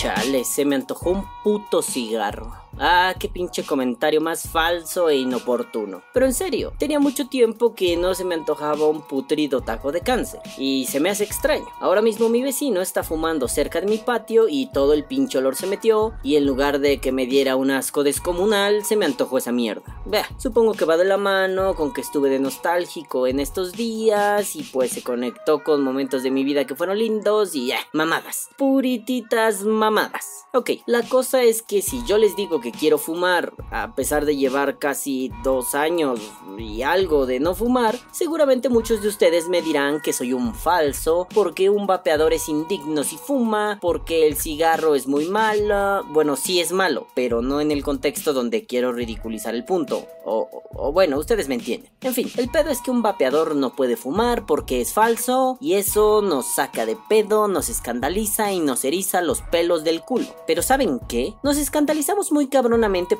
Chale, se me antojó un puto cigarro. Ah, qué pinche comentario más falso e inoportuno. Pero en serio, tenía mucho tiempo que no se me antojaba un putrido taco de cáncer. Y se me hace extraño. Ahora mismo mi vecino está fumando cerca de mi patio y todo el pinche olor se metió. Y en lugar de que me diera un asco descomunal, se me antojó esa mierda. Vea, supongo que va de la mano con que estuve de nostálgico en estos días. Y pues se conectó con momentos de mi vida que fueron lindos y ya, mamadas. Purititas mamadas. Ok, la cosa es que si yo les digo que quiero fumar, a pesar de llevar casi dos años y algo de no fumar, seguramente muchos de ustedes me dirán que soy un falso, porque un vapeador es indigno si fuma, porque el cigarro es muy malo, bueno, sí es malo, pero no en el contexto donde quiero ridiculizar el punto, o, bueno, ustedes me entienden. En fin, el pedo es que un vapeador no puede fumar porque es falso, y eso nos saca de pedo, nos escandaliza y nos eriza los pelos del culo. Pero ¿saben qué? Nos escandalizamos muy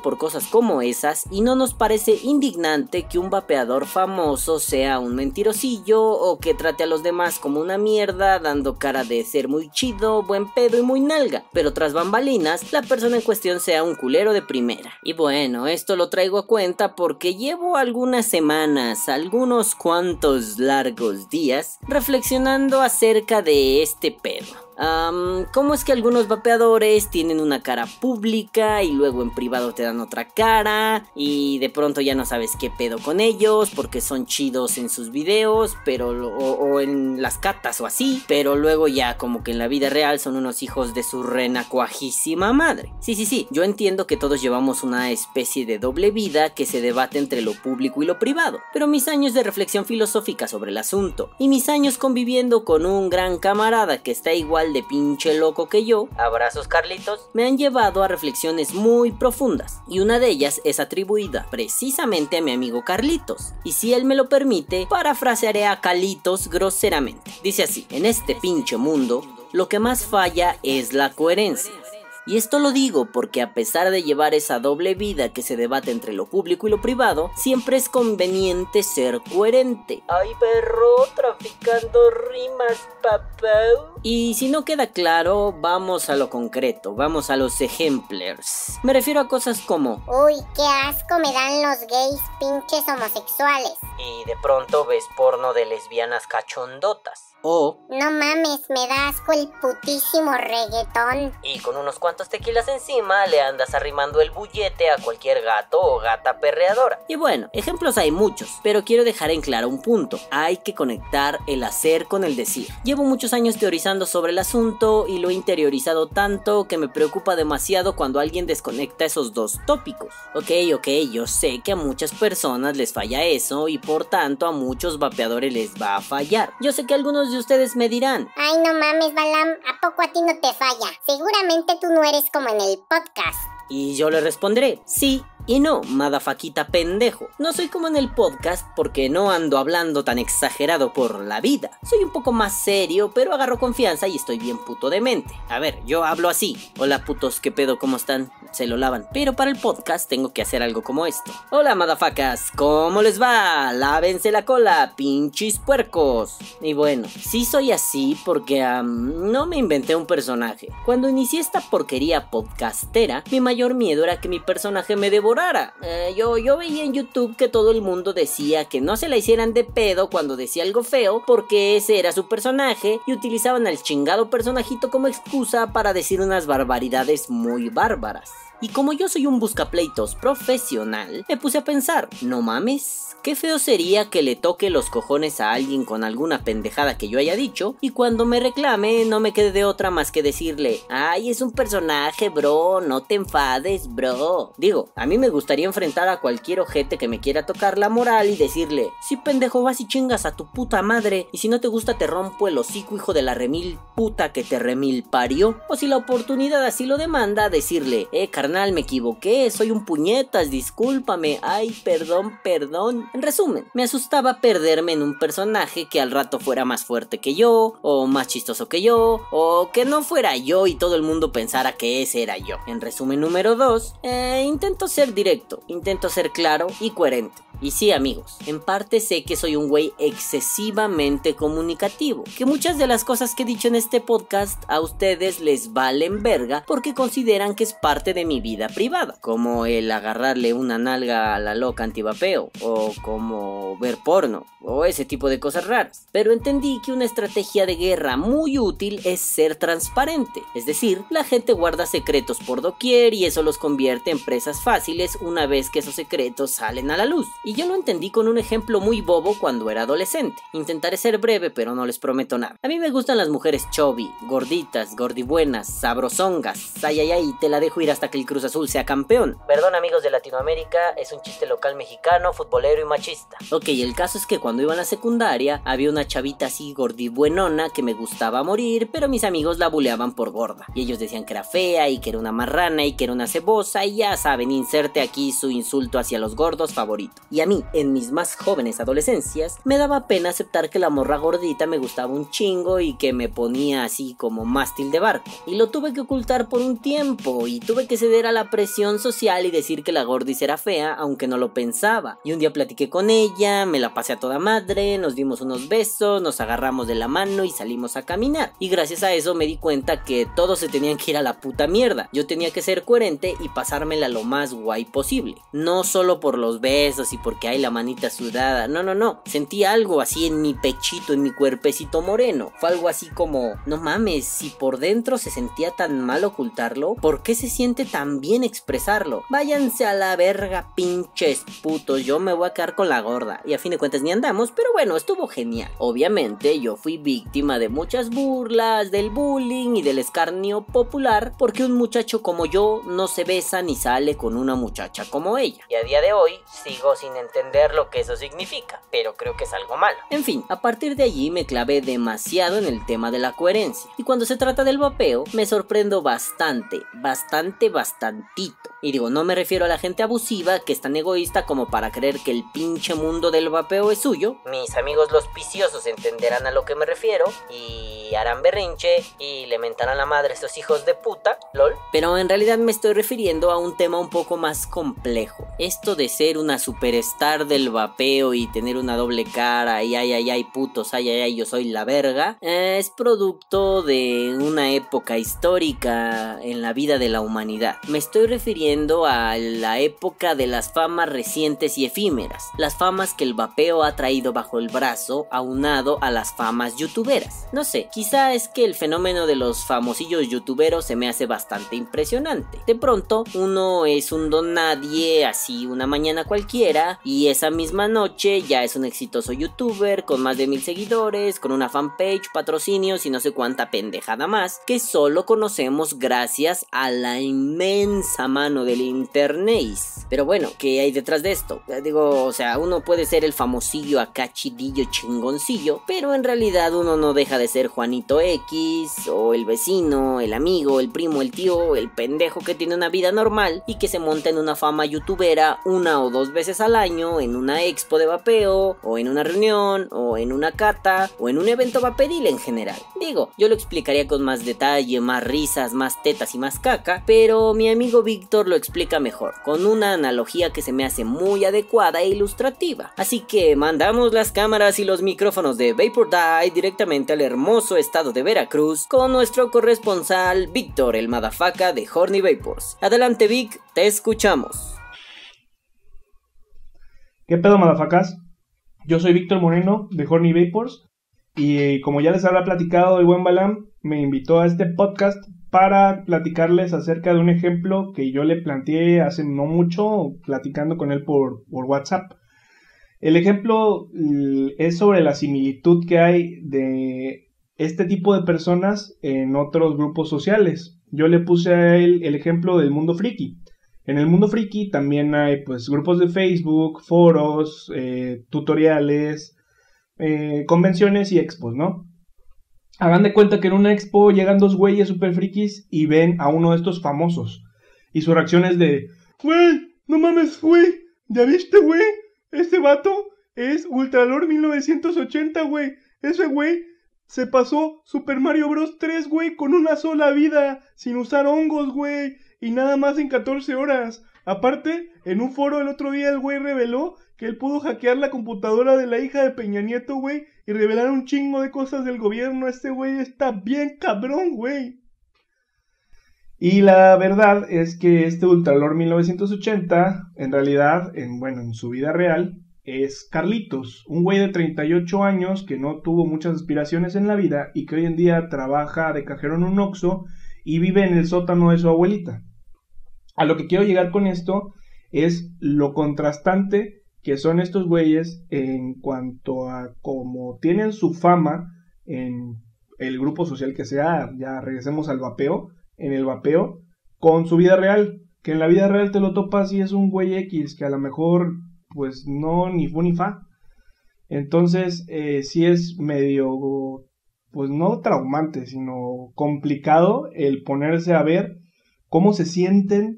por cosas como esas y no nos parece indignante que un vapeador famoso sea un mentirosillo o que trate a los demás como una mierda dando cara de ser muy chido, buen pedo y muy nalga, pero tras bambalinas la persona en cuestión sea un culero de primera. Y bueno, esto lo traigo a cuenta porque llevo algunas semanas, algunos cuantos largos días reflexionando acerca de este pedo. ¿Cómo es que algunos vapeadores tienen una cara pública y luego en privado te dan otra cara y de pronto ya no sabes qué pedo con ellos porque son chidos en sus videos, pero o, en las catas o así, pero luego ya como que en la vida real son unos hijos de su renacuajísima madre. Sí, sí, sí, yo entiendo que todos llevamos una especie de doble vida que se debate entre lo público y lo privado, pero mis años de reflexión filosófica sobre el asunto y mis años conviviendo con un gran camarada que está igual de pinche loco que yo, abrazos Carlitos, me han llevado a reflexiones muy profundas, y una de ellas es atribuida precisamente a mi amigo Carlitos, y si él me lo permite, parafrasearé a Carlitos groseramente. Dice así, en este pinche mundo, lo que más falla es la coherencia. Y esto lo digo porque a pesar de llevar esa doble vida que se debate entre lo público y lo privado, siempre es conveniente ser coherente. Ay, perro, traficando rimas, papá. Y si no queda claro, vamos a lo concreto, vamos a los ejemplers. Me refiero a cosas como... Uy, qué asco me dan los gays pinches homosexuales. Y de pronto ves porno de lesbianas cachondotas. O... No mames, me da asco el putísimo reggaetón. Y con unos cuantos tequilas encima le andas arrimando el bullete a cualquier gato o gata perreadora. Y bueno, ejemplos hay muchos, pero quiero dejar en claro un punto. Hay que conectar el hacer con el decir. Llevo muchos años teorizando sobre el asunto y lo he interiorizado tanto que me preocupa demasiado cuando alguien desconecta esos dos tópicos. Ok, ok, yo sé que a muchas personas les falla eso y por tanto a muchos vapeadores les va a fallar. Yo sé que algunos de ustedes me dirán. Ay, no mames, Balam, ¿a poco a ti no te falla? Seguramente tú no eres como en el podcast. Y yo le responderé, sí, y no, madafaquita pendejo. No soy como en el podcast porque no ando hablando tan exagerado por la vida. Soy un poco más serio, pero agarro confianza y estoy bien puto de mente. A ver, yo hablo así. Hola putos, ¿qué pedo? ¿Cómo están? Se lo lavan. Pero para el podcast tengo que hacer algo como esto. Hola madafacas, ¿cómo les va? Lávense la cola, pinches puercos. Y bueno, sí soy así porque no me inventé un personaje. Cuando inicié esta porquería podcastera, mi mayor miedo era que mi personaje me eh, yo, yo veía en YouTube que todo el mundo decía que no se la hicieran de pedo cuando decía algo feo porque ese era su personaje y utilizaban al chingado personajito como excusa para decir unas barbaridades muy bárbaras. Y como yo soy un buscapleitos profesional, me puse a pensar, no mames, qué feo sería que le toque los cojones a alguien con alguna pendejada que yo haya dicho y cuando me reclame no me quede de otra más que decirle, ay, es un personaje, bro, no te enfades, bro. Digo, a mí me gustaría enfrentar a cualquier ojete que me quiera tocar la moral y decirle, si pendejo vas y chingas a tu puta madre y si no te gusta te rompo el hocico hijo de la remil puta que te remil parió. O si la oportunidad así lo demanda, decirle, eh, carnal, me equivoqué, soy un puñetas, discúlpame, ay, perdón, perdón. En resumen, me asustaba perderme en un personaje que al rato fuera más fuerte que yo, o más chistoso que yo, o que no fuera yo y todo el mundo pensara que ese era yo. En resumen número 2, eh, intento ser directo, intento ser claro y coherente. Y sí, amigos, en parte sé que soy un güey excesivamente comunicativo, que muchas de las cosas que he dicho en este podcast a ustedes les valen verga porque consideran que es parte de mi vida privada, como el agarrarle una nalga a la loca antivapeo, o como ver porno, o ese tipo de cosas raras. Pero entendí que una estrategia de guerra muy útil es ser transparente, es decir, la gente guarda secretos por doquier y eso los convierte en presas fáciles una vez que esos secretos salen a la luz. Yo lo entendí con un ejemplo muy bobo cuando era adolescente. Intentaré ser breve, pero no les prometo nada. A mí me gustan las mujeres chubby, gorditas, gordibuenas, sabrosongas. Ay, ay, ay, te la dejo ir hasta que el Cruz Azul sea campeón. Perdón, amigos de Latinoamérica, es un chiste local mexicano, futbolero y machista. Ok, el caso es que cuando iba a la secundaria había una chavita así gordibuenona que me gustaba morir, pero mis amigos la buleaban por gorda. Y ellos decían que era fea y que era una marrana y que era una cebosa y ya saben, inserte aquí su insulto hacia los gordos favorito. Y a mí, en mis más jóvenes adolescencias, me daba pena aceptar que la morra gordita me gustaba un chingo y que me ponía así como mástil de barco. Y lo tuve que ocultar por un tiempo y tuve que ceder a la presión social y decir que la gordis era fea, aunque no lo pensaba. Y un día platiqué con ella, me la pasé a toda madre, nos dimos unos besos, nos agarramos de la mano y salimos a caminar. Y gracias a eso me di cuenta que todos se tenían que ir a la puta mierda. Yo tenía que ser coherente y pasármela lo más guay posible. No solo por los besos y porque hay la manita sudada, no, no, no. Sentí algo así en mi pechito, en mi cuerpecito moreno. Fue algo así como, no mames, si por dentro se sentía tan mal ocultarlo, ¿por qué se siente tan bien expresarlo? Váyanse a la verga, pinches putos, yo me voy a quedar con la gorda. Y a fin de cuentas ni andamos, pero bueno, estuvo genial. Obviamente yo fui víctima de muchas burlas, del bullying y del escarnio popular, porque un muchacho como yo no se besa ni sale con una muchacha como ella. Y a día de hoy sigo sin entender lo que eso significa, pero creo que es algo malo. En fin, a partir de allí me clavé demasiado en el tema de la coherencia. Y cuando se trata del vapeo, me sorprendo bastante, bastante, bastantito. Y digo, no me refiero a la gente abusiva que es tan egoísta como para creer que el pinche mundo del vapeo es suyo. Mis amigos los viciosos entenderán a lo que me refiero y harán berrinche y le mentarán la madre a estos hijos de puta, lol. Pero en realidad me estoy refiriendo a un tema un poco más complejo. Esto de ser una superstar del vapeo y tener una doble cara y ay ay ay putos, ay ay ay yo soy la verga, eh, es producto de una época histórica en la vida de la humanidad. Me estoy refiriendo a la época de las famas recientes y efímeras, las famas que el vapeo ha traído bajo el brazo aunado a las famas youtuberas. No sé, quizá es que el fenómeno de los famosillos youtuberos se me hace bastante impresionante. De pronto, uno es un don nadie, así una mañana cualquiera, y esa misma noche ya es un exitoso youtuber con más de mil seguidores, con una fanpage, patrocinios y no sé cuánta pendejada más, que solo conocemos gracias a la inmensa mano del internet. Pero bueno, ¿qué hay detrás de esto? Digo, o sea, uno puede ser el famosillo acá chidillo chingoncillo, pero en realidad uno no deja de ser Juanito X, o el vecino, el amigo, el primo, el tío, el pendejo que tiene una vida normal y que se monta en una fama youtubera una o dos veces al año en una expo de vapeo, o en una reunión, o en una cata, o en un evento vaporil en general. Digo, yo lo explicaría con más detalle, más risas, más tetas y más caca, pero mi amigo Víctor lo explica mejor, con una analogía que se me hace muy adecuada e ilustrativa. Así que mandamos las cámaras y los micrófonos de Vapor Die directamente al hermoso estado de Veracruz con nuestro corresponsal Víctor, el madafaca de Horny Vapors. Adelante Vic, te escuchamos. ¿Qué pedo, madafacas? Yo soy Víctor Moreno de Horny Vapors y como ya les habrá platicado el buen Balam, me invitó a este podcast para platicarles acerca de un ejemplo que yo le planteé hace no mucho, platicando con él por, por WhatsApp. El ejemplo es sobre la similitud que hay de este tipo de personas en otros grupos sociales. Yo le puse a él el ejemplo del mundo friki. En el mundo friki también hay pues grupos de Facebook, foros, eh, tutoriales, eh, convenciones y expos, ¿no? Hagan de cuenta que en una expo llegan dos güeyes super frikis y ven a uno de estos famosos. Y su reacción es de, güey, no mames, güey, ¿ya viste, güey? Este vato es Ultralord 1980, güey. Ese güey se pasó Super Mario Bros. 3, güey, con una sola vida, sin usar hongos, güey, y nada más en 14 horas. Aparte, en un foro el otro día el güey reveló que él pudo hackear la computadora de la hija de Peña Nieto, güey, y revelar un chingo de cosas del gobierno. Este güey está bien cabrón, güey. Y la verdad es que este Ultralord 1980, en realidad, en, bueno, en su vida real, es Carlitos, un güey de 38 años que no tuvo muchas aspiraciones en la vida y que hoy en día trabaja de cajero en un Oxxo y vive en el sótano de su abuelita. A lo que quiero llegar con esto es lo contrastante que son estos güeyes en cuanto a cómo tienen su fama en el grupo social que sea, ya regresemos al vapeo, en el vapeo, con su vida real, que en la vida real te lo topas y es un güey X, que a lo mejor pues no ni fu ni fa. Entonces, eh, sí es medio, pues no traumante, sino complicado el ponerse a ver cómo se sienten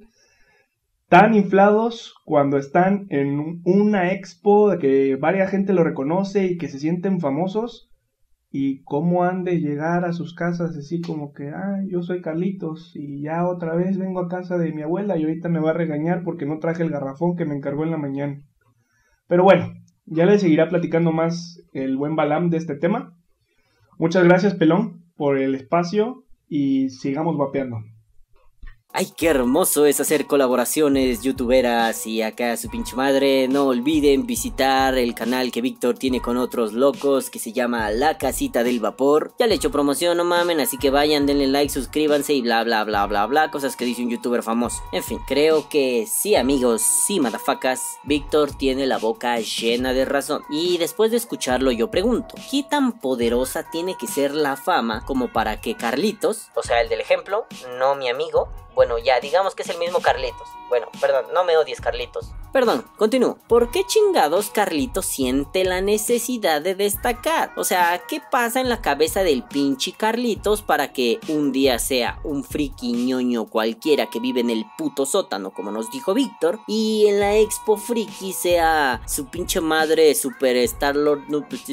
tan inflados cuando están en una expo de que varias gente lo reconoce y que se sienten famosos y cómo han de llegar a sus casas así como que, ah, yo soy Carlitos y ya otra vez vengo a casa de mi abuela y ahorita me va a regañar porque no traje el garrafón que me encargó en la mañana. Pero bueno, ya les seguirá platicando más el buen Balam de este tema. Muchas gracias, Pelón, por el espacio y sigamos vapeando. Ay, qué hermoso es hacer colaboraciones youtuberas y acá su pinche madre. No olviden visitar el canal que Víctor tiene con otros locos que se llama La Casita del Vapor. Ya le he hecho promoción, no mamen, así que vayan, denle like, suscríbanse y bla bla bla bla bla. Cosas que dice un youtuber famoso. En fin, creo que sí amigos, sí madafacas. Víctor tiene la boca llena de razón. Y después de escucharlo yo pregunto, ¿qué tan poderosa tiene que ser la fama como para que Carlitos, o sea el del ejemplo, no mi amigo, ya, digamos que es el mismo Carlitos. Bueno, perdón, no me odies, Carlitos. Perdón, continúo. ¿Por qué chingados Carlitos siente la necesidad de destacar? O sea, ¿qué pasa en la cabeza del pinche Carlitos para que un día sea un friki ñoño cualquiera que vive en el puto sótano, como nos dijo Víctor, y en la expo friki sea su pinche madre Super Star-Lord pues,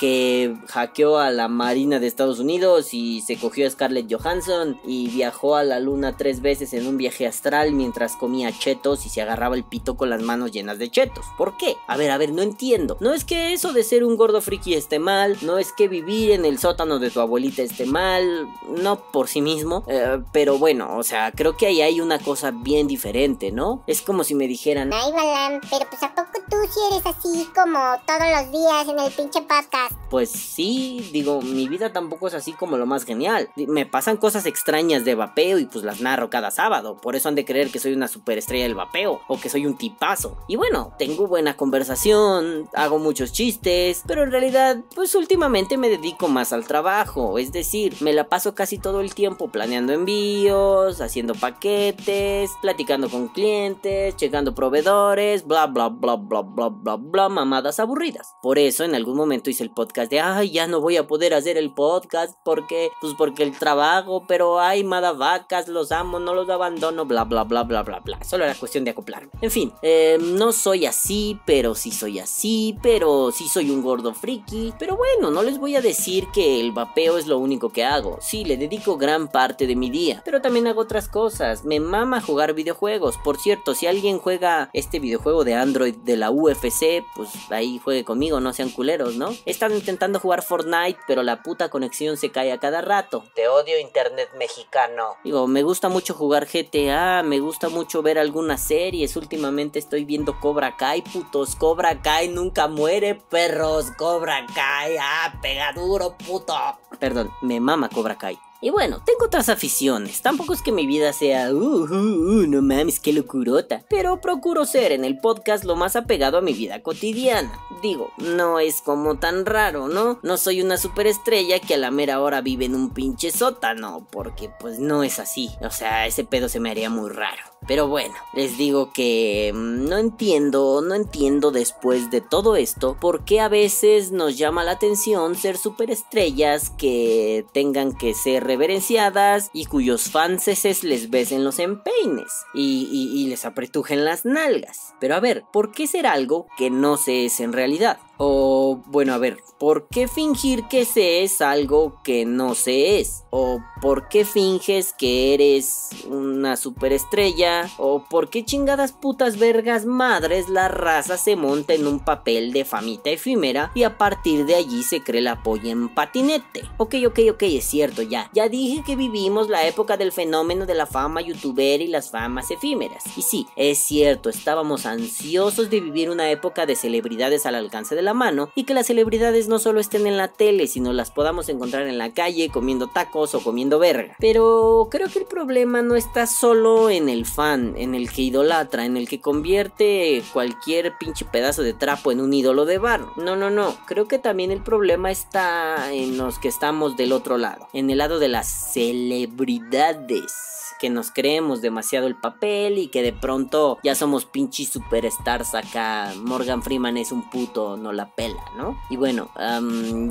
que hackeó a la Marina de Estados Unidos y se cogió a Scarlett Johansson y viajó a la luna tres veces en un viaje astral mientras comía chetos y se agarraba el pito con las manos llenas de chetos. ¿Por qué? A ver, a ver, no entiendo. No es que eso de ser un gordo friki esté mal, no es que vivir en el sótano de tu abuelita esté mal, no por sí mismo, eh, pero bueno, o sea, creo que ahí hay una cosa bien diferente, ¿no? Es como si me dijeran... Ay, Balam, pero pues a poco tú si eres así como todos los días en el pinche podcast. Pues sí, digo, mi vida tampoco es así como lo más genial. Me pasan cosas extrañas de y pues las narro cada sábado. Por eso han de creer que soy una superestrella del vapeo o que soy un tipazo. Y bueno, tengo buena conversación, hago muchos chistes, pero en realidad, pues últimamente me dedico más al trabajo. Es decir, me la paso casi todo el tiempo planeando envíos, haciendo paquetes, platicando con clientes, checando proveedores, bla bla bla bla bla bla bla, mamadas aburridas. Por eso en algún momento hice el podcast de, ay, ya no voy a poder hacer el podcast porque, pues porque el trabajo, pero ay, madavacas, los amo, no los abandono, bla bla bla bla bla bla. Solo era cuestión de acoplarme. En fin, eh, no soy así, pero sí soy así, pero sí soy un gordo friki. Pero bueno, no les voy a decir que el vapeo es lo único que hago. Sí, le dedico gran parte de mi día, pero también hago otras cosas. Me mama jugar videojuegos. Por cierto, si alguien juega este videojuego de Android de la UFC, pues ahí juegue conmigo, no sean culeros, ¿no? He estado intentando jugar Fortnite, pero la puta conexión se cae a cada rato. Te odio internet mexicano. Digo, me gusta mucho jugar GTA, me gusta mucho ver algunas series. Últimamente estoy viendo Cobra Kai, putos. Cobra Kai nunca muere, perros. Cobra Kai, ah, pega duro, puto. Perdón, me mama Cobra Kai. Y bueno, tengo otras aficiones. Tampoco es que mi vida sea, uh, uh, uh, no mames, qué locurota. Pero procuro ser en el podcast lo más apegado a mi vida cotidiana. Digo, no es como tan raro, ¿no? No soy una superestrella que a la mera hora vive en un pinche sótano, porque pues no es así. O sea, ese pedo se me haría muy raro. Pero bueno, les digo que mm, no entiendo, no entiendo después de todo esto por qué a veces nos llama la atención ser superestrellas que tengan que ser reverenciadas y cuyos fanses les besen los empeines y, y, y les apretujen las nalgas. Pero a ver, ¿por qué ser algo que no se es en realidad? O bueno, a ver, ¿por qué fingir que se es algo que no se es? ¿O por qué finges que eres una superestrella? ¿O por qué chingadas putas vergas madres la raza se monta en un papel de famita efímera y a partir de allí se cree la polla en patinete? Ok, ok, ok, es cierto, ya. Ya dije que vivimos la época del fenómeno de la fama youtuber y las famas efímeras. Y sí, es cierto, estábamos ansiosos de vivir una época de celebridades al alcance de la mano y que las celebridades no solo estén en la tele, sino las podamos encontrar en la calle comiendo tacos o comiendo verga. Pero creo que el problema no está solo en el fan, en el que idolatra, en el que convierte cualquier pinche pedazo de trapo en un ídolo de bar. No, no, no. Creo que también el problema está en los que estamos del otro lado, en el lado de las celebridades que nos creemos demasiado el papel y que de pronto ya somos pinches superstars acá. Morgan Freeman es un puto, no la pela, ¿no? Y bueno,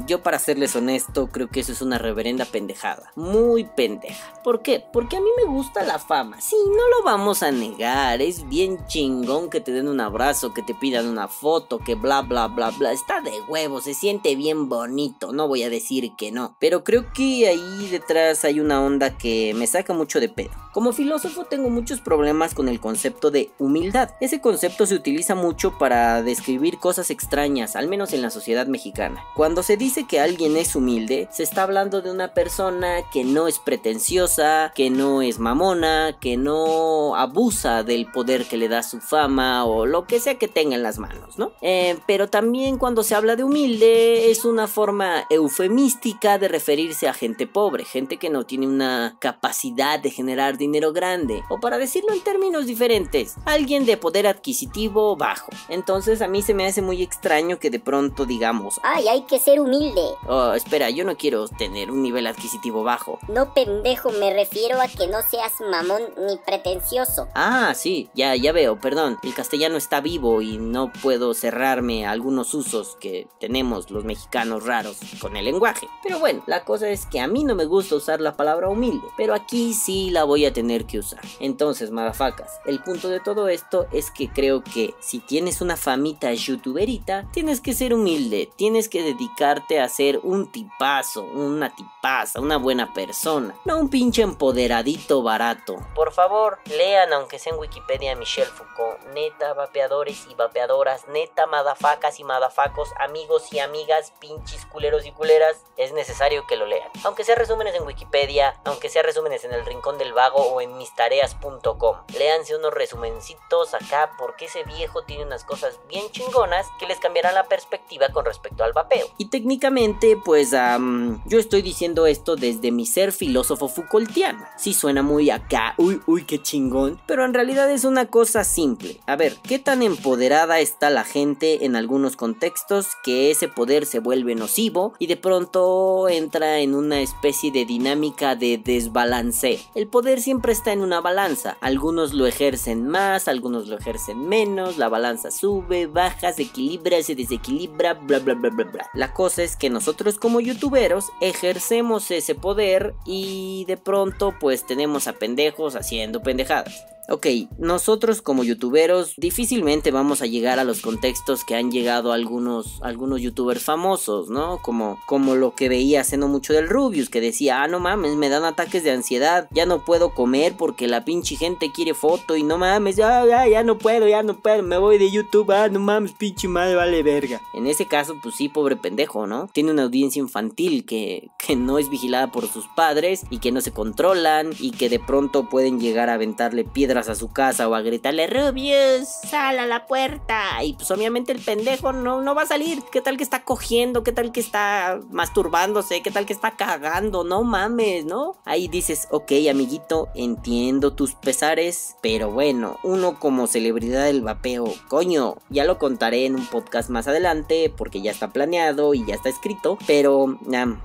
yo para serles honesto, creo que eso es una reverenda pendejada. Muy pendeja. ¿Por qué? Porque a mí me gusta la fama. Sí, no lo vamos a negar. Es bien chingón que te den un abrazo, que te pidan una foto, que bla, bla, bla, bla. Está de huevo, se siente bien bonito. No voy a decir que no. Pero creo que ahí detrás hay una onda que me saca mucho de pedo. Como filósofo tengo muchos problemas con el concepto de humildad. Ese concepto se utiliza mucho para describir cosas extrañas, al menos en la sociedad mexicana. Cuando se dice que alguien es humilde, se está hablando de una persona que no es pretenciosa, que no es mamona, que no abusa del poder que le da su fama o lo que sea que tenga en las manos, ¿no? Eh, pero también cuando se habla de humilde es una forma eufemística de referirse a gente pobre, gente que no tiene una capacidad de generar dinero grande, o para decirlo en términos diferentes, alguien de poder adquisitivo bajo. Entonces a mí se me hace muy extraño que de pronto digamos, ay, hay que ser humilde. Oh, espera, yo no quiero tener un nivel adquisitivo bajo. No pendejo, me refiero a que no seas mamón ni pretencioso. Ah, sí, ya, ya veo, perdón, el castellano está vivo y no puedo cerrarme a algunos usos que tenemos los mexicanos raros con el lenguaje. Pero bueno, la cosa es que a mí no me gusta usar la palabra humilde, pero aquí sí la voy a tener que usar. Entonces, madafacas, el punto de todo esto es que creo que si tienes una famita youtuberita, tienes que ser humilde, tienes que dedicarte a ser un tipazo, una tipaza, una buena persona, no un pinche empoderadito barato. Por favor, lean aunque sea en Wikipedia Michelle Foucault, neta vapeadores y vapeadoras, neta madafacas y madafacos, amigos y amigas, pinches culeros y culeras, es necesario que lo lean. Aunque sea resúmenes en Wikipedia, aunque sea resúmenes en el rincón del vago o en mistareas.com. Léanse unos resumencitos acá porque ese viejo tiene unas cosas bien chingonas que les cambiarán la perspectiva con respecto al vapeo. Y técnicamente, pues yo estoy diciendo esto desde mi ser filósofo Foucaultiano. Sí suena muy acá, uy, uy, qué chingón, pero en realidad es una cosa simple. A ver, ¿qué tan empoderada está la gente en algunos contextos que ese poder se vuelve nocivo y de pronto entra en una especie de dinámica de desbalance? El poder siempre está en una balanza. Algunos lo ejercen más, algunos lo ejercen menos, la balanza sube, baja, se equilibra, se desequilibra, bla bla bla bla bla. La cosa es que nosotros como youtuberos ejercemos ese poder y de pronto pues tenemos a pendejos haciendo pendejadas. Ok, nosotros como youtuberos difícilmente vamos a llegar a los contextos que han llegado algunos, algunos youtubers famosos, ¿no? Como, como lo que veía hace no mucho del Rubius, que decía, ah, no mames, me dan ataques de ansiedad, ya no puedo comer porque la pinche gente quiere foto y no mames, ya, ya, ya no puedo, ya no puedo, me voy de YouTube, ah, no mames, pinche madre, vale verga. En ese caso, pues sí, pobre pendejo, ¿no? Tiene una audiencia infantil que, que no es vigilada por sus padres y que no se controlan y que de pronto pueden llegar a aventarle piedras a su casa o a gritarle, Rubius, sal a la puerta. Y pues obviamente el pendejo no, no va a salir. ¿Qué tal que está cogiendo? ¿Qué tal que está masturbándose? ¿Qué tal que está cagando? No mames, ¿no? Ahí dices, ok, amiguito, entiendo tus pesares, pero bueno, uno como celebridad del vapeo, coño, ya lo contaré en un podcast más adelante porque ya está planeado y ya está escrito, pero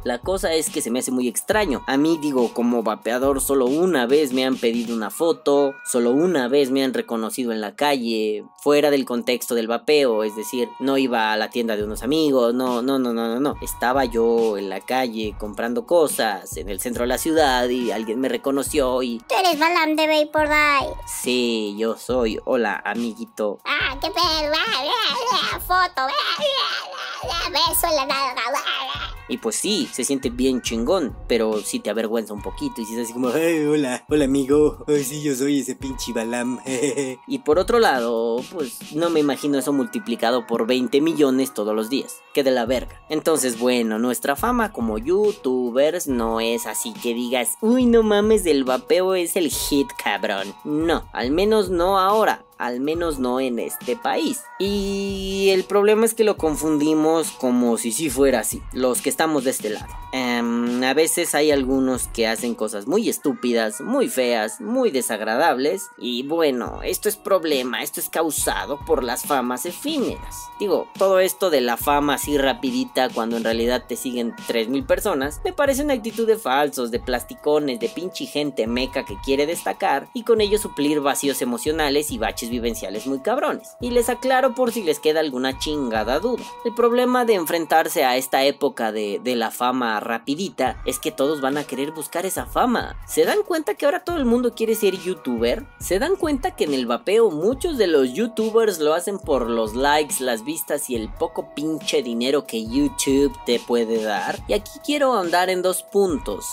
la cosa es que se me hace muy extraño. A mí digo, como vapeador solo una vez me han pedido una foto, solo una vez me han reconocido en la calle, fuera del contexto del vapeo, es decir, no iba a la tienda de unos amigos, no, no, no, no, no, no. Estaba yo en la calle comprando cosas en el centro de la ciudad y alguien me reconoció y... Tú eres Balam de Vapor Sí, yo soy. Hola, amiguito. Ah, qué pedo. Foto. beso en la nalga. Y pues sí, se siente bien chingón, pero sí te avergüenza un poquito y si es así como, "Ay, hola, hola amigo, Ay, sí, yo soy ese pinche Balam. y por otro lado, pues no me imagino eso multiplicado por 20 millones todos los días, que de la verga. Entonces, bueno, nuestra fama como youtubers no es así que digas, uy, no mames, el vapeo es el hit, cabrón. No, al menos no ahora al menos no en este país. Y el problema es que lo confundimos como si sí fuera así, los que estamos de este lado. Em, a veces hay algunos que hacen cosas muy estúpidas, muy feas, muy desagradables. Y bueno, esto es problema, esto es causado por las famas efímeras. Digo, todo esto de la fama así rapidita cuando en realidad te siguen 3.000 personas, me parece una actitud de falsos, de plasticones, de pinche gente meca que quiere destacar y con ello suplir vacíos emocionales y baches vivenciales muy cabrones. Y les aclaro por si les queda alguna chingada duda. El problema de enfrentarse a esta época de, de la fama rapidita es que todos van a querer buscar esa fama. ¿Se dan cuenta que ahora todo el mundo quiere ser youtuber? ¿Se dan cuenta que en el vapeo muchos de los youtubers lo hacen por los likes, las vistas y el poco pinche dinero que YouTube te puede dar? Y aquí quiero ahondar en dos puntos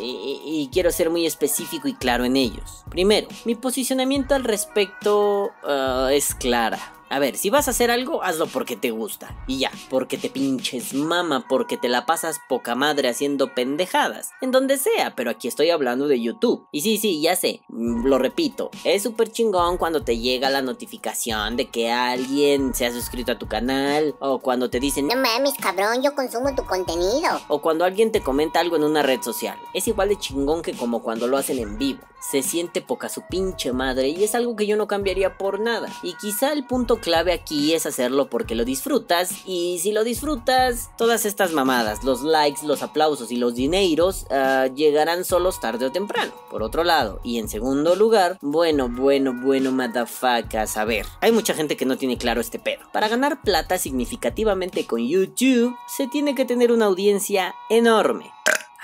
y, quiero ser muy específico y claro en ellos. Primero, mi posicionamiento al respecto ah, es clara. A ver, si vas a hacer algo, hazlo porque te gusta. Y ya, porque te pinches mama, porque te la pasas poca madre haciendo pendejadas. En donde sea, pero aquí estoy hablando de YouTube. Y sí, sí, ya sé, mm, lo repito. Es súper chingón cuando te llega la notificación de que alguien se ha suscrito a tu canal. O cuando te dicen, No mames, cabrón, yo consumo tu contenido. o cuando alguien te comenta algo en una red social. Es igual de chingón que como cuando lo hacen en vivo. Se siente poca su pinche madre y es algo que yo no cambiaría por nada. Y quizá el punto clave aquí es hacerlo porque lo disfrutas y si lo disfrutas, todas estas mamadas, los likes, los aplausos y los dineros ah, llegarán solos tarde o temprano. Por otro lado, y en segundo lugar, bueno, bueno, bueno, motherfuckers, a ver, hay mucha gente que no tiene claro este pedo. Para ganar plata significativamente con YouTube, se tiene que tener una audiencia enorme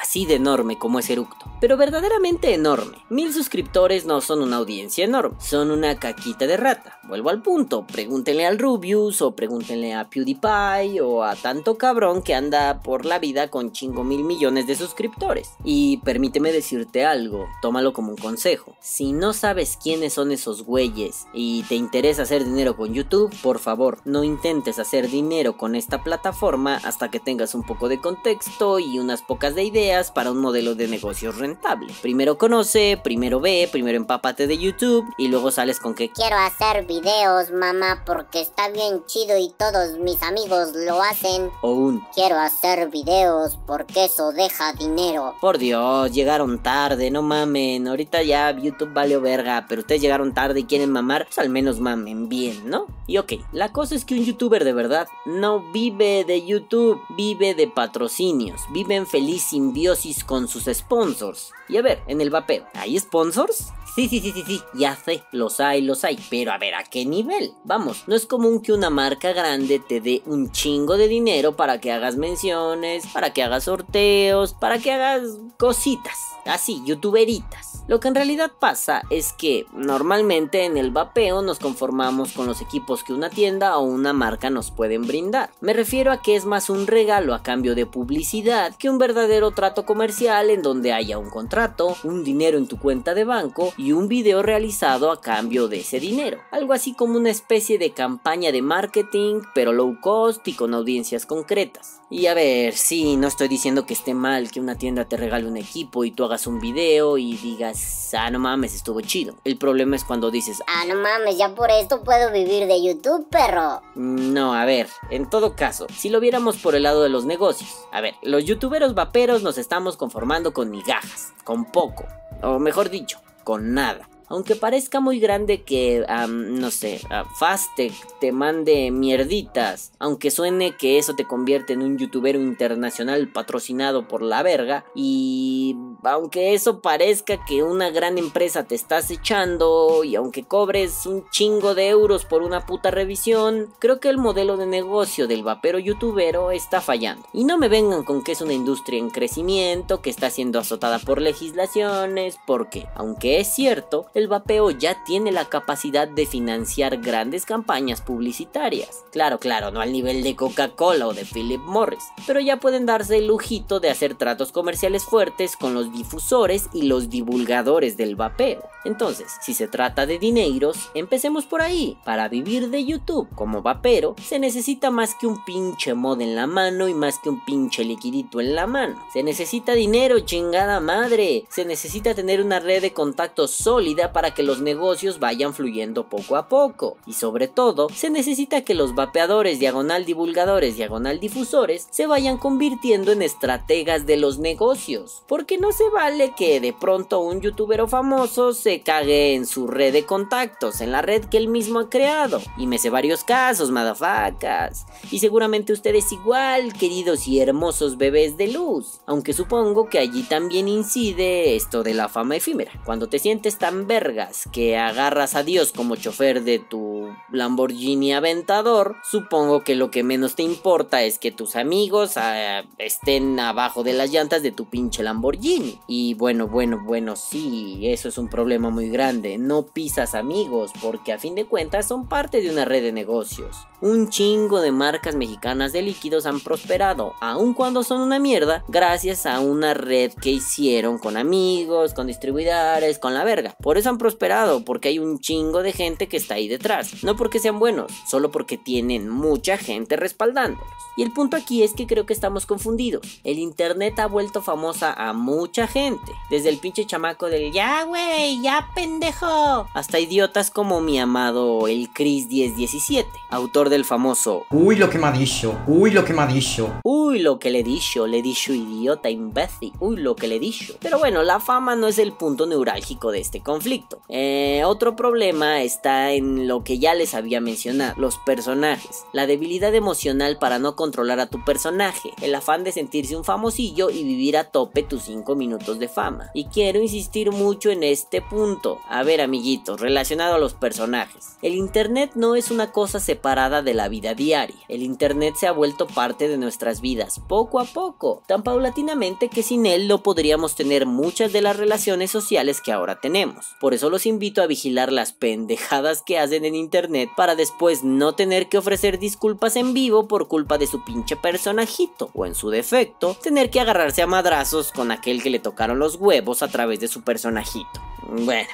así de enorme como es Eructo, pero verdaderamente enorme. Mil suscriptores no son una audiencia enorme, son una caquita de rata. Vuelvo al punto, pregúntenle al Rubius o pregúntenle a PewDiePie o a tanto cabrón que anda por la vida con chingo mil millones de suscriptores. Y permíteme decirte algo, tómalo como un consejo. Si no sabes quiénes son esos güeyes y te interesa hacer dinero con YouTube, por favor, no intentes hacer dinero con esta plataforma hasta que tengas un poco de contexto y unas pocas de ideas para un modelo de negocios rentable. Primero conoce, primero ve, primero empápate de YouTube y luego sales con que Quiero hacer videos, mamá, porque está bien chido y todos mis amigos lo hacen. o un Quiero hacer videos porque eso deja dinero. Por Dios, llegaron tarde, no mamen. Ahorita ya YouTube valió verga, pero ustedes llegaron tarde y quieren mamar, pues al menos mamen bien, ¿no? Y ok, la cosa es que un youtuber de verdad no vive de YouTube, vive de patrocinios, vive en feliz con sus sponsors. Y a ver, en el vapeo, ¿hay sponsors? Sí, sí, sí, sí, sí, ya sé, los hay, los hay, pero a ver, ¿a qué nivel? Vamos, no es común que una marca grande te dé un chingo de dinero para que hagas menciones, para que hagas sorteos, para que hagas cositas, así, youtuberitas. Lo que en realidad pasa es que normalmente en el vapeo nos conformamos con los equipos que una tienda o una marca nos pueden brindar. Me refiero a que es más un regalo a cambio de publicidad que un verdadero trato comercial en donde haya un contrato, un dinero en tu cuenta de banco y un video realizado a cambio de ese dinero. Algo así como una especie de campaña de marketing, pero low cost y con audiencias concretas. Y a ver, sí, no estoy diciendo que esté mal que una tienda te regale un equipo y tú hagas un video y digas, ah, no mames, estuvo chido. El problema es cuando dices, Ah, no mames, ya por esto puedo vivir de YouTube, perro. No, a ver, en todo caso, si lo viéramos por el lado de los negocios, a ver, los youtuberos vaperos nos estamos conformando con migajas, con poco, o mejor dicho, con nada. Aunque parezca muy grande que, no sé, a Fastec te mande mierditas, aunque suene que eso te convierte en un youtubero internacional patrocinado por la verga, y aunque eso parezca que una gran empresa te estás echando, y aunque cobres un chingo de euros por una puta revisión, creo que el modelo de negocio del vapero youtubero está fallando. Y no me vengan con que es una industria en crecimiento, que está siendo azotada por legislaciones, porque, aunque es cierto, el vapeo ya tiene la capacidad de financiar grandes campañas publicitarias. Claro, claro, no al nivel de Coca-Cola o de Philip Morris, pero ya pueden darse el lujito de hacer tratos comerciales fuertes con los difusores y los divulgadores del vapeo. Entonces, si se trata de dineros, empecemos por ahí. Para vivir de YouTube como vapero, se necesita más que un pinche mod en la mano y más que un pinche liquidito en la mano. Se necesita dinero, chingada madre. Se necesita tener una red de contactos sólida para que los negocios vayan fluyendo poco a poco. Y sobre todo, se necesita que los vapeadores, diagonal divulgadores, diagonal difusores, se vayan convirtiendo en estrategas de los negocios. Porque no se vale que de pronto un youtuber famoso se cague en su red de contactos, en la red que él mismo ha creado. Y me sé varios casos, madafacas. Y seguramente ustedes igual, queridos y hermosos bebés de luz. Aunque supongo que allí también incide esto de la fama efímera. Cuando te sientes tan que agarras a Dios como chofer de tu Lamborghini Aventador, supongo que lo que menos te importa es que tus amigos ah, estén abajo de las llantas de tu pinche Lamborghini. Y bueno, bueno, bueno, sí, eso es un problema muy grande. No pisas amigos porque a fin de cuentas son parte de una red de negocios. Un chingo de marcas mexicanas de líquidos han prosperado, aun cuando son una mierda, gracias a una red que hicieron con amigos, con distribuidores, con la verga. Por eso han prosperado, porque hay un chingo de gente que está ahí detrás. No porque sean buenos, solo porque tienen mucha gente respaldándolos. Y el punto aquí es que creo que estamos confundidos. El internet ha vuelto famosa a mucha gente. Desde el pinche chamaco del ya, güey, ya pendejo. Hasta idiotas como mi amado el Chris 1017, autor del famoso Uy, lo que me ha dicho. Uy, lo que me ha dicho. Uy, lo que le he dicho, le he dicho idiota, imbécil. Uy, lo que le he dicho. Pero bueno, la fama no es el punto neurálgico de este conflicto. Eh, otro problema está en lo que ya les había mencionado, los personajes. La debilidad emocional para no controlar a tu personaje. El afán de sentirse un famosillo y vivir a tope tus 5 minutos de fama. Y quiero insistir mucho en este punto. A ver, amiguitos, relacionado a los personajes. El internet no es una cosa separada de la vida diaria. El internet se ha vuelto parte de nuestras vidas poco a poco, tan paulatinamente que sin él no podríamos tener muchas de las relaciones sociales que ahora tenemos. Por eso los invito a vigilar las pendejadas que hacen en internet para después no tener que ofrecer disculpas en vivo por culpa de su pinche personajito, o en su defecto, tener que agarrarse a madrazos con aquel que le tocaron los huevos a través de su personajito. Bueno,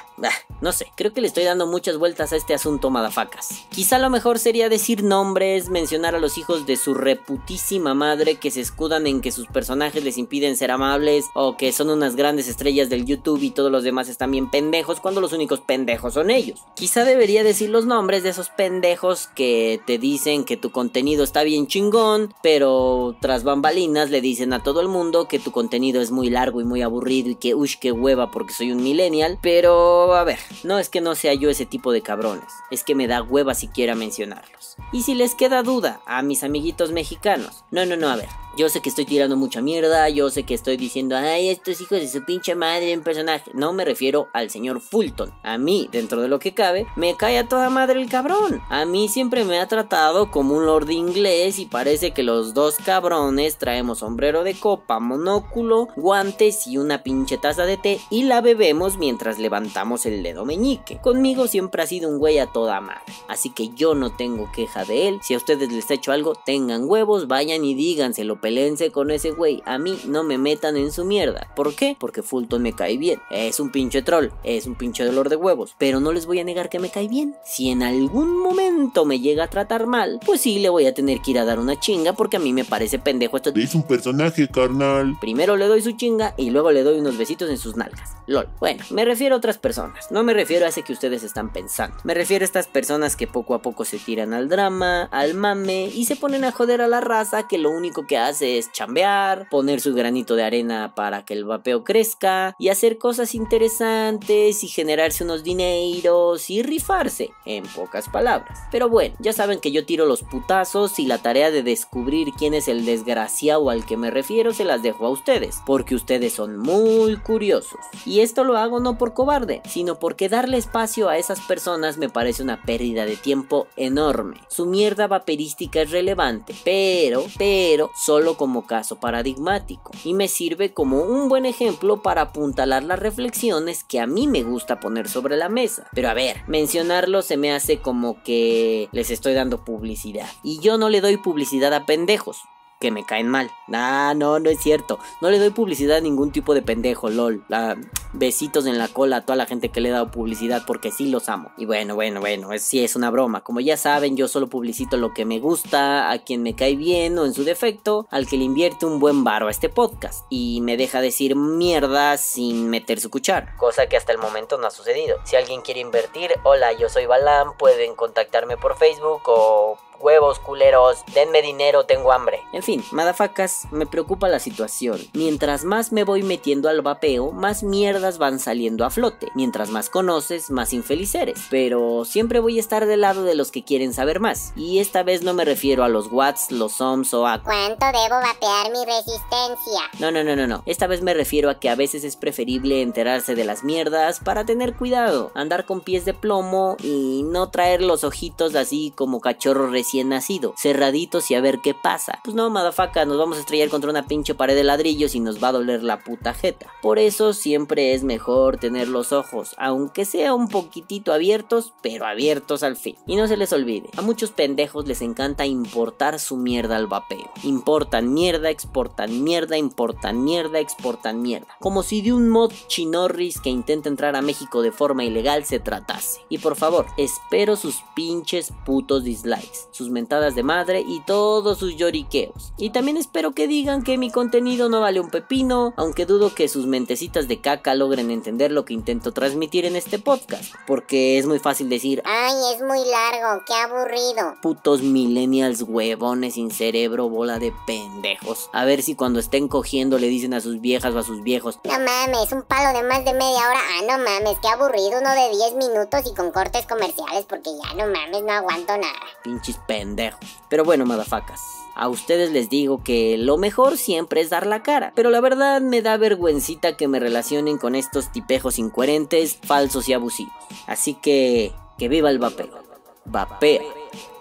no sé, creo que le estoy dando muchas vueltas a este asunto, madafacas. Quizá lo mejor sería decir nombres, mencionar a los hijos de su reputísima madre que se escudan en que sus personajes les impiden ser amables o que son unas grandes estrellas del YouTube y todos los demás están bien pendejos cuando los únicos pendejos son ellos. Quizá debería decir los nombres de esos pendejos que te dicen que tu contenido está bien chingón, pero tras bambalinas le dicen a todo el mundo que tu contenido es muy largo y muy aburrido y que ush que hueva porque soy un millennial pero, a ver, no es que no sea yo ese tipo de cabrones, es que me da hueva siquiera mencionarlos. Y si les queda duda a mis amiguitos mexicanos, no, no, no, a ver, yo sé que estoy tirando mucha mierda, yo sé que estoy diciendo, ay, estos hijos de su pinche madre en personaje. No me refiero al señor Fulton. A mí, dentro de lo que cabe, me cae a toda madre el cabrón. A mí siempre me ha tratado como un lord inglés y parece que los dos cabrones traemos sombrero de copa, monóculo, guantes y una pinche taza de té y la bebemos mientras levantamos el dedo meñique. Conmigo siempre ha sido un güey a toda madre. Así que yo no tengo queja de él. Si a ustedes les he hecho algo, tengan huevos, vayan y díganselo pelense con ese güey. A mí no me metan en su mierda. ¿Por qué? Porque Fulton me cae bien. Es un pinche troll, es un pinche dolor de huevos. Pero no les voy a negar que me cae bien. Si en algún momento me llega a tratar mal, pues sí le voy a tener que ir a dar una chinga porque a mí me parece pendejo esto. Es un personaje, carnal. Primero le doy su chinga y luego le doy unos besitos en sus nalgas. LOL. Bueno, me refiero a otras personas. No me refiero a ese que ustedes están pensando. Me refiero a estas personas que poco a poco se tiran al drama, al mame y se ponen a joder a la raza que lo único que hace es chambear, poner su granito de arena para que el vapeo crezca y hacer cosas interesantes y generarse unos dineros y rifarse, en pocas palabras. Pero bueno, ya saben que yo tiro los putazos y la tarea de descubrir quién es el desgraciado al que me refiero se las dejo a ustedes, porque ustedes son muy curiosos. Y esto lo hago no por cobarde, sino porque darle espacio a esas personas me parece una pérdida de tiempo enorme. Su mierda vaperística es relevante, pero, pero, solo como caso paradigmático y me sirve como un buen ejemplo para apuntalar las reflexiones que a mí me gusta poner sobre la mesa. Pero a ver, mencionarlo se me hace como que les estoy dando publicidad. Y yo no le doy publicidad a pendejos que me caen mal. Ah, no, no es cierto. No le doy publicidad a ningún tipo de pendejo, lol. besitos en la cola a toda la gente que le he dado publicidad porque sí los amo. Y bueno, bueno, bueno, es, sí es una broma. Como ya saben, yo solo publicito lo que me gusta, a quien me cae bien o en su defecto, al que le invierte un buen varo a este podcast. Y me deja decir mierda sin meter su cuchara. Cosa que hasta el momento no ha sucedido. Si alguien quiere invertir, hola, yo soy Balam, pueden contactarme por Facebook o huevos culeros, denme dinero, tengo hambre. En fin, madafacas, me preocupa la situación. Mientras más me voy metiendo al vapeo, más mierdas van saliendo a flote. Mientras más conoces, más infeliz eres. Pero siempre voy a estar del lado de los que quieren saber más. Y esta vez no me refiero a los watts, los ohms o a... ¿Cuánto debo vapear mi resistencia? No, no, no, no, no. Esta vez me refiero a que a veces es preferible enterarse de las mierdas para tener cuidado. Andar con pies de plomo y no traer los ojitos así como cachorro recién nacido, cerraditos y a ver qué pasa. Pues no, madafaca, nos vamos a estrellar contra una pinche pared de ladrillos y nos va a doler la puta jeta. Por eso siempre es mejor tener los ojos, aunque sea un poquitito abiertos, pero abiertos al fin. Y no se les olvide, a muchos pendejos les encanta importar su mierda al vapeo. Importan mierda, exportan mierda, importan mierda, exportan mierda. Como si de un mod chinorris que intenta entrar a México de forma ilegal se tratase. Y por favor, espero sus pinches putos dislikes sus mentadas de madre y todos sus lloriqueos. Y también espero que digan que mi contenido no vale un pepino, aunque dudo que sus mentecitas de caca logren entender lo que intento transmitir en este podcast, porque es muy fácil decir, ay, es muy largo, qué aburrido. Putos millennials huevones sin cerebro, bola de pendejos. A ver si cuando estén cogiendo le dicen a sus viejas o a sus viejos, no mames, un palo de más de media hora, ah, no mames, qué aburrido, uno de 10 minutos y con cortes comerciales, porque ya no mames, no aguanto nada. Pinches pendejo. Pero bueno, madafacas. A ustedes les digo que lo mejor siempre es dar la cara, pero la verdad me da vergüencita que me relacionen con estos tipejos incoherentes, falsos y abusivos. Así que, que viva el vapeo. Vapea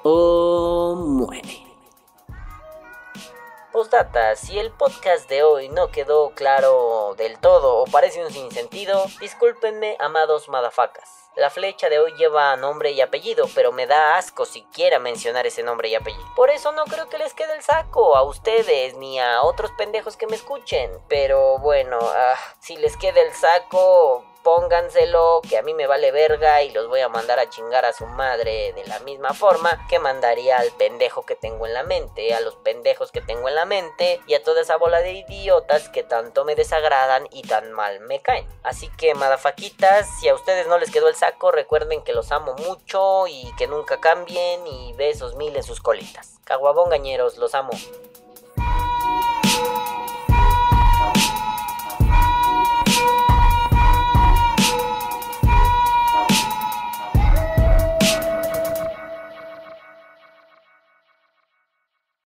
o muere. Postdata, si el podcast de hoy no quedó claro del todo o parece un sinsentido, discúlpenme, amados madafacas. La flecha de hoy lleva nombre y apellido, pero me da asco siquiera mencionar ese nombre y apellido. Por eso no creo que les quede el saco a ustedes ni a otros pendejos que me escuchen. Pero bueno, ah, si les queda el saco, pónganselo, que a mí me vale verga y los voy a mandar a chingar a su madre de la misma forma que mandaría al pendejo que tengo en la mente, a los pendejos que tengo en la mente y a toda esa bola de idiotas que tanto me desagradan y tan mal me caen. Así que, madafaquitas, si a ustedes no les quedó el saco, recuerden que los amo mucho y que nunca cambien y besos mil en sus colitas. Caguabón gañeros, los amo.